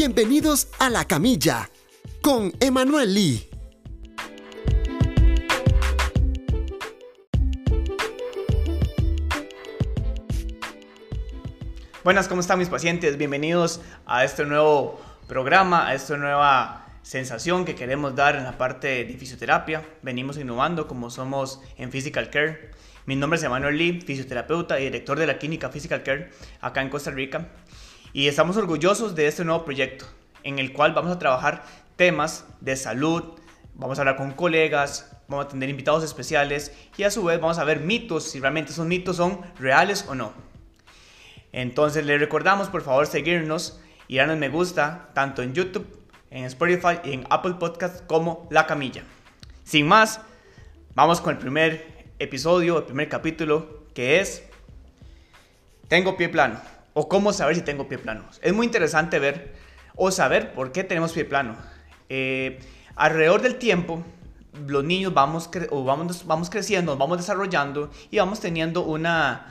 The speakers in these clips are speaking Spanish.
Bienvenidos a La Camilla con Emanuel Lee. Buenas, ¿cómo están mis pacientes? Bienvenidos a este nuevo programa, a esta nueva sensación que queremos dar en la parte de fisioterapia. Venimos innovando como somos en Physical Care. Mi nombre es Emanuel Lee, fisioterapeuta y director de la clínica Physical Care acá en Costa Rica. Y estamos orgullosos de este nuevo proyecto en el cual vamos a trabajar temas de salud, vamos a hablar con colegas, vamos a tener invitados especiales y a su vez vamos a ver mitos, si realmente esos mitos son reales o no. Entonces les recordamos por favor seguirnos y darnos me gusta tanto en YouTube, en Spotify y en Apple Podcast como La Camilla. Sin más, vamos con el primer episodio, el primer capítulo que es Tengo pie plano o cómo saber si tengo pie plano. Es muy interesante ver o saber por qué tenemos pie plano. Eh, alrededor del tiempo, los niños vamos, vamos, vamos creciendo, vamos desarrollando y vamos teniendo una,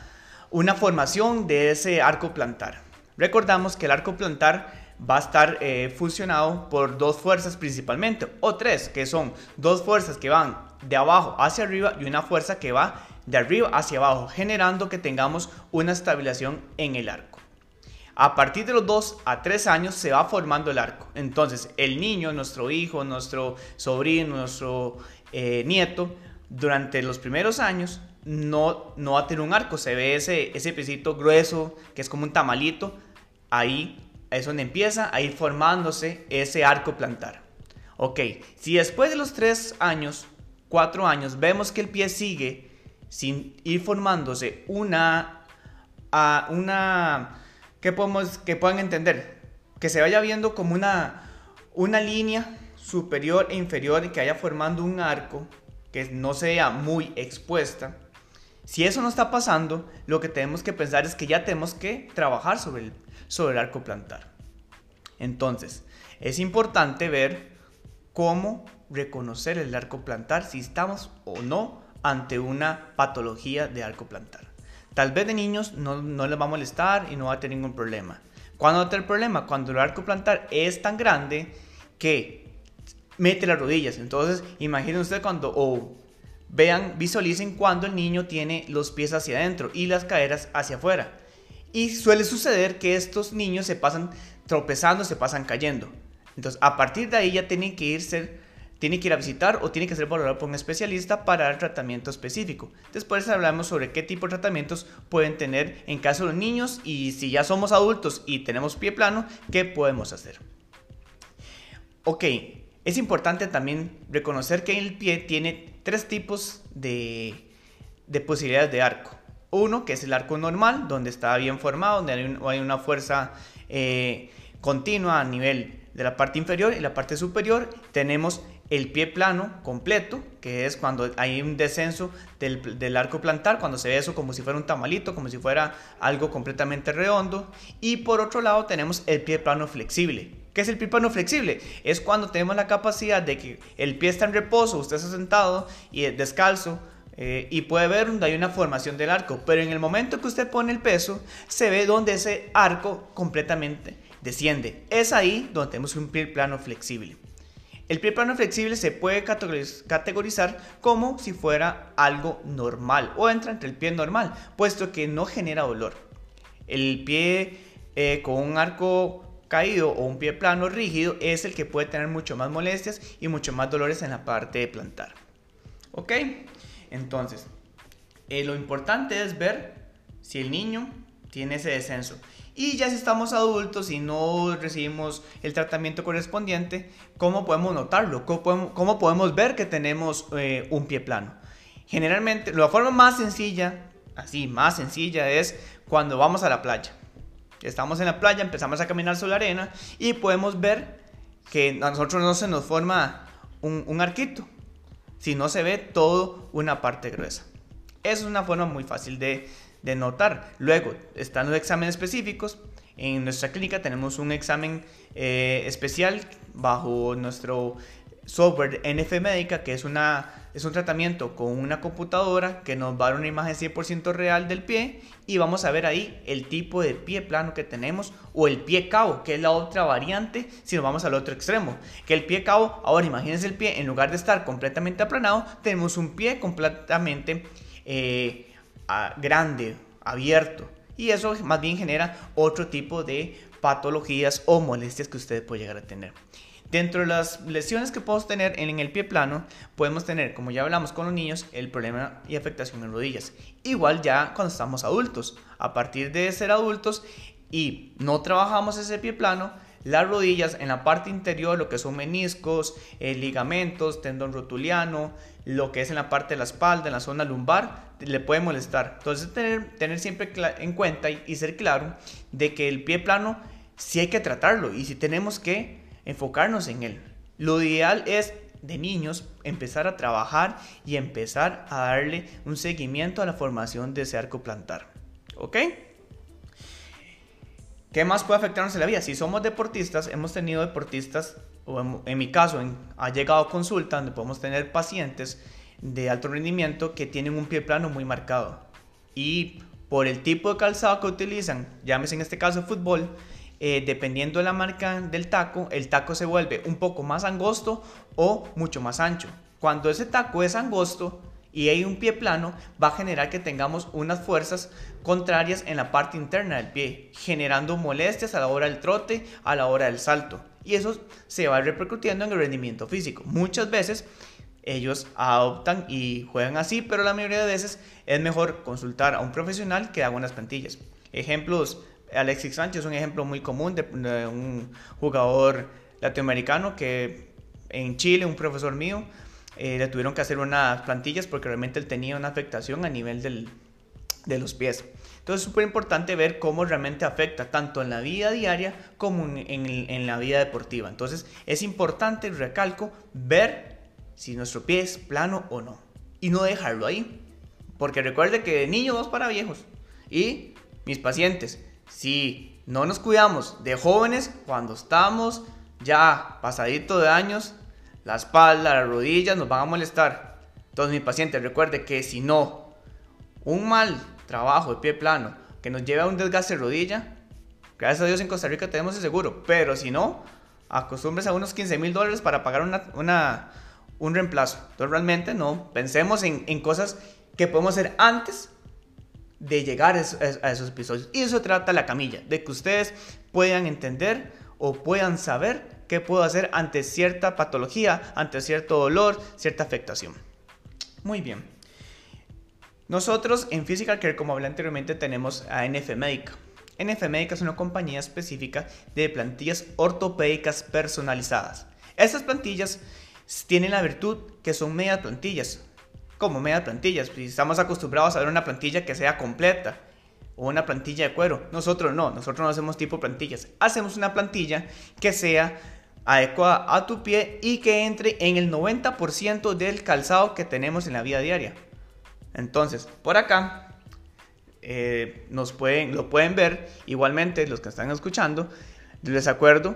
una formación de ese arco plantar. Recordamos que el arco plantar va a estar eh, funcionado por dos fuerzas principalmente, o tres, que son dos fuerzas que van de abajo hacia arriba y una fuerza que va de arriba hacia abajo, generando que tengamos una estabilización en el arco. A partir de los 2 a 3 años se va formando el arco. Entonces, el niño, nuestro hijo, nuestro sobrino, nuestro eh, nieto, durante los primeros años no, no va a tener un arco. Se ve ese, ese piecito grueso, que es como un tamalito. Ahí es donde empieza a ir formándose ese arco plantar. Ok, si después de los 3 años, 4 años, vemos que el pie sigue sin ir formándose una, una que, podemos, que puedan entender, que se vaya viendo como una, una línea superior e inferior y que vaya formando un arco que no sea muy expuesta. Si eso no está pasando, lo que tenemos que pensar es que ya tenemos que trabajar sobre el, sobre el arco plantar. Entonces, es importante ver cómo reconocer el arco plantar, si estamos o no ante una patología de arco plantar. Tal vez de niños no, no les va a molestar y no va a tener ningún problema. ¿Cuándo va a tener problema? Cuando el arco plantar es tan grande que mete las rodillas. Entonces, imaginen ustedes cuando, o vean, visualicen cuando el niño tiene los pies hacia adentro y las caderas hacia afuera. Y suele suceder que estos niños se pasan tropezando, se pasan cayendo. Entonces, a partir de ahí ya tienen que irse tiene que ir a visitar o tiene que ser valorado por un especialista para dar tratamiento específico. Después hablamos sobre qué tipo de tratamientos pueden tener en caso de los niños y si ya somos adultos y tenemos pie plano, qué podemos hacer. Ok, es importante también reconocer que el pie tiene tres tipos de, de posibilidades de arco. Uno, que es el arco normal, donde está bien formado, donde hay, una fuerza eh, continua a nivel de la parte inferior y la parte superior. Tenemos el pie plano completo, que es cuando hay un descenso del, arco plantar, cuando se ve eso como si fuera un tamalito, como si fuera algo completamente redondo. Y por otro lado tenemos el pie plano flexible. ¿Qué es el pie plano flexible? Es cuando tenemos la capacidad de que el pie está en reposo, usted está sentado y descalzo, eh, y puede ver donde hay una formación del arco, pero en el momento que usted pone el peso, se ve donde ese arco completamente desciende. Es ahí donde tenemos un pie plano flexible. El pie plano flexible se puede categorizar como si fuera algo normal o entra entre el pie normal, puesto que no genera dolor. El pie eh, con un arco caído o un pie plano rígido es el que puede tener mucho más molestias y mucho más dolores en la parte de plantar. ¿Ok? Entonces, eh, lo importante es ver si el niño tiene ese descenso. Y ya si estamos adultos y no recibimos el tratamiento correspondiente, ¿cómo podemos notarlo? ¿Cómo podemos, ver que tenemos eh, un pie plano? Generalmente, la forma más sencilla, así, más sencilla, es cuando vamos a la playa. Estamos en la playa, empezamos a caminar sobre la arena y podemos ver que a nosotros no se nos forma un, arquito, sino se ve todo una parte gruesa. Esa es una forma muy fácil de, de notar. Luego están los exámenes específicos. En nuestra clínica tenemos un examen eh, especial bajo nuestro software NF Médica, que es una es un tratamiento con una computadora que nos va a dar una imagen 100% real del pie y vamos a ver ahí el tipo de pie plano que tenemos o el pie cabo, que es la otra variante si nos vamos al otro extremo. Que el pie cabo, ahora imagínense el pie, en lugar de estar completamente aplanado, tenemos un pie completamente eh, grande, abierto. Y eso más bien genera otro tipo de patologías o molestias que usted puede llegar a tener. Dentro de las lesiones que podemos tener en el pie plano, podemos tener, como ya hablamos con los niños, el problema y afectación en rodillas. Igual ya cuando estamos adultos. A partir de ser adultos y no trabajamos ese pie plano, las rodillas en la parte interior, lo que son meniscos, eh, ligamentos, tendón rotuliano, lo que es en la parte de la espalda, en la zona lumbar, le puede molestar. Entonces tener, tener siempre en cuenta y, y ser claro de que el pie plano sí hay que tratarlo y si tenemos que enfocarnos en él. Lo ideal es de niños empezar a trabajar y empezar a darle un seguimiento a la formación de ese arco plantar. ¿Ok? ¿Qué más puede afectarnos en la vida? Si somos deportistas, hemos tenido deportistas, o en, mi caso, ha llegado consulta donde podemos tener pacientes de alto rendimiento que tienen un pie plano muy marcado. Y por el tipo de calzado que utilizan, llámese en este caso fútbol, eh, dependiendo de la marca del taco, el taco se vuelve un poco más angosto o mucho más ancho. Cuando ese taco es angosto y hay un pie plano, va a generar que tengamos unas fuerzas contrarias en la parte interna del pie, generando molestias a la hora del trote, a la hora del salto. Y eso se va repercutiendo en el rendimiento físico. Muchas veces ellos adoptan y juegan así, pero la mayoría de veces es mejor consultar a un profesional que haga unas plantillas. Ejemplos Alexis Sánchez es un ejemplo muy común de, un jugador latinoamericano que en Chile, un profesor mío, eh, le tuvieron que hacer unas plantillas porque realmente él tenía una afectación a nivel de los pies. Entonces es súper importante ver cómo realmente afecta tanto en la vida diaria como en, la vida deportiva. Entonces es importante, recalco, ver si nuestro pie es plano o no. Y no dejarlo ahí. Porque recuerde que de niños vamos para viejos. Y mis pacientes, si no nos cuidamos de jóvenes, cuando estamos ya pasadito de años, la espalda, las rodillas nos van a molestar. Entonces mi paciente recuerde que si no, un mal trabajo de pie plano que nos lleve a un desgaste de rodilla, gracias a Dios en Costa Rica tenemos el seguro, pero si no, acostúmbrese a unos 15 mil dólares para pagar una, un reemplazo. Entonces realmente no, pensemos en, en cosas que podemos hacer antes de llegar a esos episodios. Y eso trata la camilla, de que ustedes puedan entender o puedan saber qué puedo hacer ante cierta patología, ante cierto dolor, cierta afectación. Muy bien. Nosotros en Physical Care, como hablé anteriormente, tenemos a NF Médica es una compañía específica de plantillas ortopédicas personalizadas. Estas plantillas tienen la virtud que son medias plantillas, como media plantillas. Estamos acostumbrados a ver una plantilla que sea completa o una plantilla de cuero. Nosotros no, nosotros no hacemos tipo plantillas. Hacemos una plantilla que sea adecuada a tu pie y que entre en el 90% del calzado que tenemos en la vida diaria. Entonces, por acá eh, nos pueden, lo pueden ver igualmente los que están escuchando. Les acuerdo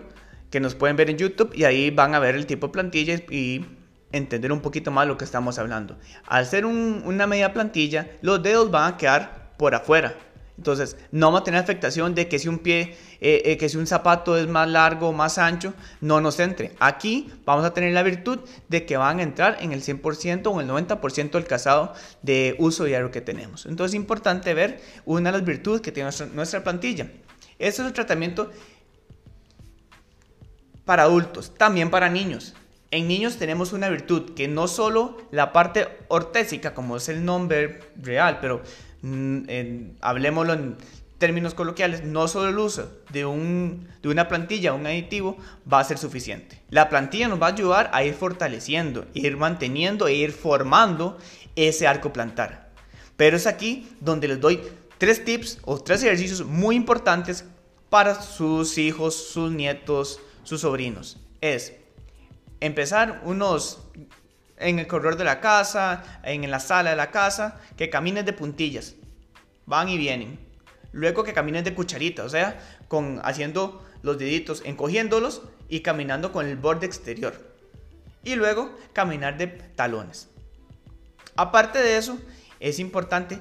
que nos pueden ver en YouTube y ahí van a ver el tipo de plantilla y entender un poquito más lo que estamos hablando. Al ser una media plantilla, los dedos van a quedar por afuera. Entonces, no vamos a tener afectación de que si un pie, eh, eh, que si un zapato es más largo, más ancho, no nos entre. Aquí vamos a tener la virtud de que van a entrar en el 100% o el 90% del casado de uso diario que tenemos. Entonces, es importante ver una de las virtudes que tiene nuestra, nuestra plantilla. Este es el tratamiento para adultos, también para niños. En niños tenemos una virtud que no solo la parte ortésica, como es el nombre real, pero mm, hablemoslo en términos coloquiales, no solo el uso de, un, de una plantilla, un aditivo, va a ser suficiente. La plantilla nos va a ayudar a ir fortaleciendo, ir manteniendo e ir formando ese arco plantar. Pero es aquí donde les doy tres tips o tres ejercicios muy importantes para sus hijos, sus nietos, sus sobrinos. Es empezar unos en el corredor de la casa, en la sala de la casa, que camines de puntillas. Van y vienen. Luego que camines de cucharita, o sea, con haciendo los deditos, encogiéndolos y caminando con el borde exterior. Y luego caminar de talones. Aparte de eso, es importante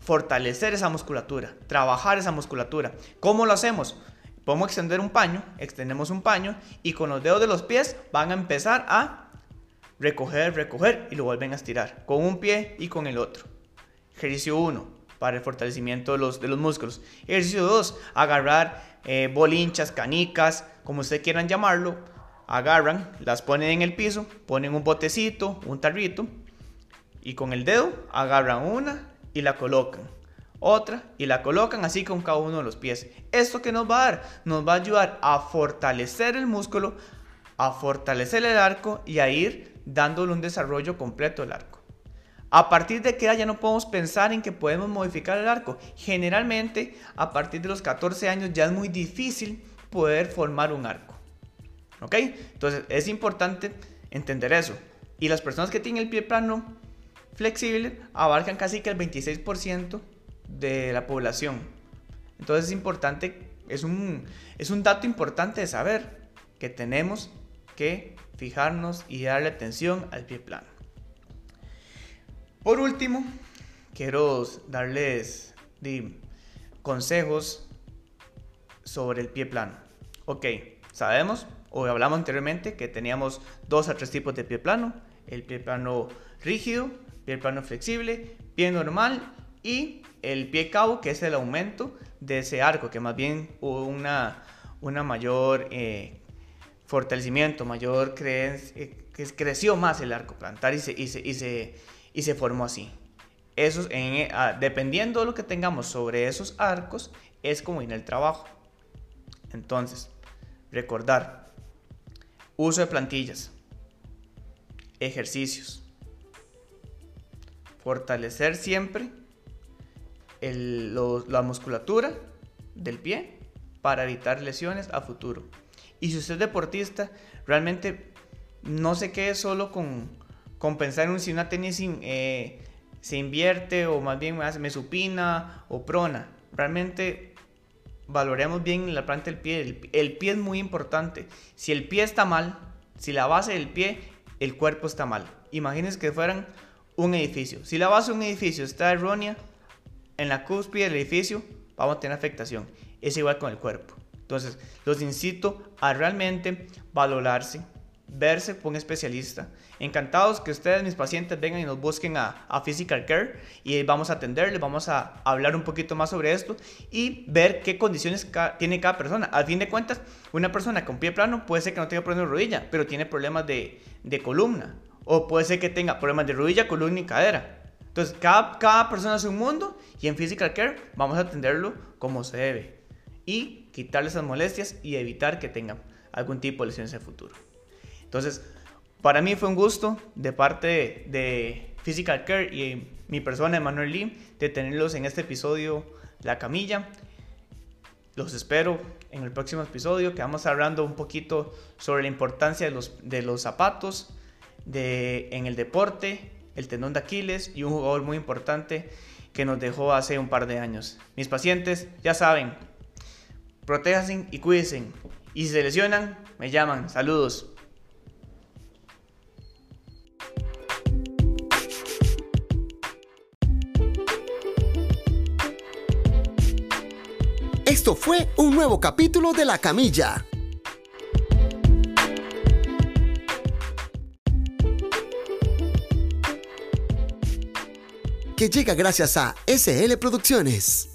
fortalecer esa musculatura, trabajar esa musculatura. ¿Cómo lo hacemos? Podemos extender un paño, extendemos un paño y con los dedos de los pies van a empezar a recoger, recoger y lo vuelven a estirar con un pie y con el otro. Ejercicio 1 para el fortalecimiento de los, de los músculos. Ejercicio 2, agarrar eh, bolinchas, canicas, como ustedes quieran llamarlo. Agarran, las ponen en el piso, ponen un botecito, un tarrito y con el dedo agarran una y la colocan. Otra y la colocan así con cada uno de los pies. ¿Esto que nos va a dar? Nos va a ayudar a fortalecer el músculo, a fortalecer el arco y a ir dándole un desarrollo completo al arco. A partir de que ya no podemos pensar en que podemos modificar el arco. Generalmente, a partir de los 14 años ya es muy difícil poder formar un arco. ¿Ok? Entonces es importante entender eso. Y las personas que tienen el pie plano flexible abarcan casi que el 26% de la población. Entonces es importante, es un, es un dato importante de saber que tenemos que fijarnos y darle atención al pie plano. Por último, quiero darles consejos sobre el pie plano. Ok, sabemos o hablamos anteriormente que teníamos dos a tres tipos de pie plano. El pie plano rígido, pie plano flexible, pie normal y el pie cabo, que es el aumento de ese arco, que más bien una, una mayor eh, fortalecimiento, mayor creencia, eh, creció más el arco plantar y se, y se, y se, y se formó así. Eso, en, ah, dependiendo de lo que tengamos sobre esos arcos, es como en el trabajo. Entonces, recordar, uso de plantillas, ejercicios, fortalecer siempre la musculatura del pie para evitar lesiones a futuro. Y si usted es deportista, realmente no se quede solo con, con pensar en si una tenis eh, se invierte o más bien me supina o prona. Realmente valoremos bien la planta del pie. El, el, pie es muy importante. Si el pie está mal, si la base del pie, el cuerpo está mal. Imagínense que fueran un edificio. Si la base de un edificio está errónea, en la cúspide del edificio vamos a tener afectación. Es igual con el cuerpo. Entonces, los incito a realmente valorarse, verse con un especialista. Encantados que ustedes, mis pacientes, vengan y nos busquen a, a, Physical Care y vamos a atenderles, vamos a hablar un poquito más sobre esto y ver qué condiciones tiene cada persona. Al fin de cuentas, una persona con pie plano puede ser que no tenga problemas de rodilla, pero tiene problemas de, de columna. O puede ser que tenga problemas de rodilla, columna y cadera. Entonces, cada, cada persona es un mundo y en Physical Care vamos a atenderlo como se debe y quitarle esas molestias y evitar que tengan algún tipo de lesiones en el futuro. Entonces, para mí fue un gusto de parte de Physical Care y mi persona, Emanuel Lee, de tenerlos en este episodio La Camilla. Los espero en el próximo episodio que vamos hablando un poquito sobre la importancia de los, zapatos en el deporte el tendón de Aquiles y un jugador muy importante que nos dejó hace un par de años. Mis pacientes ya saben, protéjanse y cuídense. Y si se lesionan, me llaman. Saludos. Esto fue un nuevo capítulo de La Camilla que llega gracias a SL Producciones.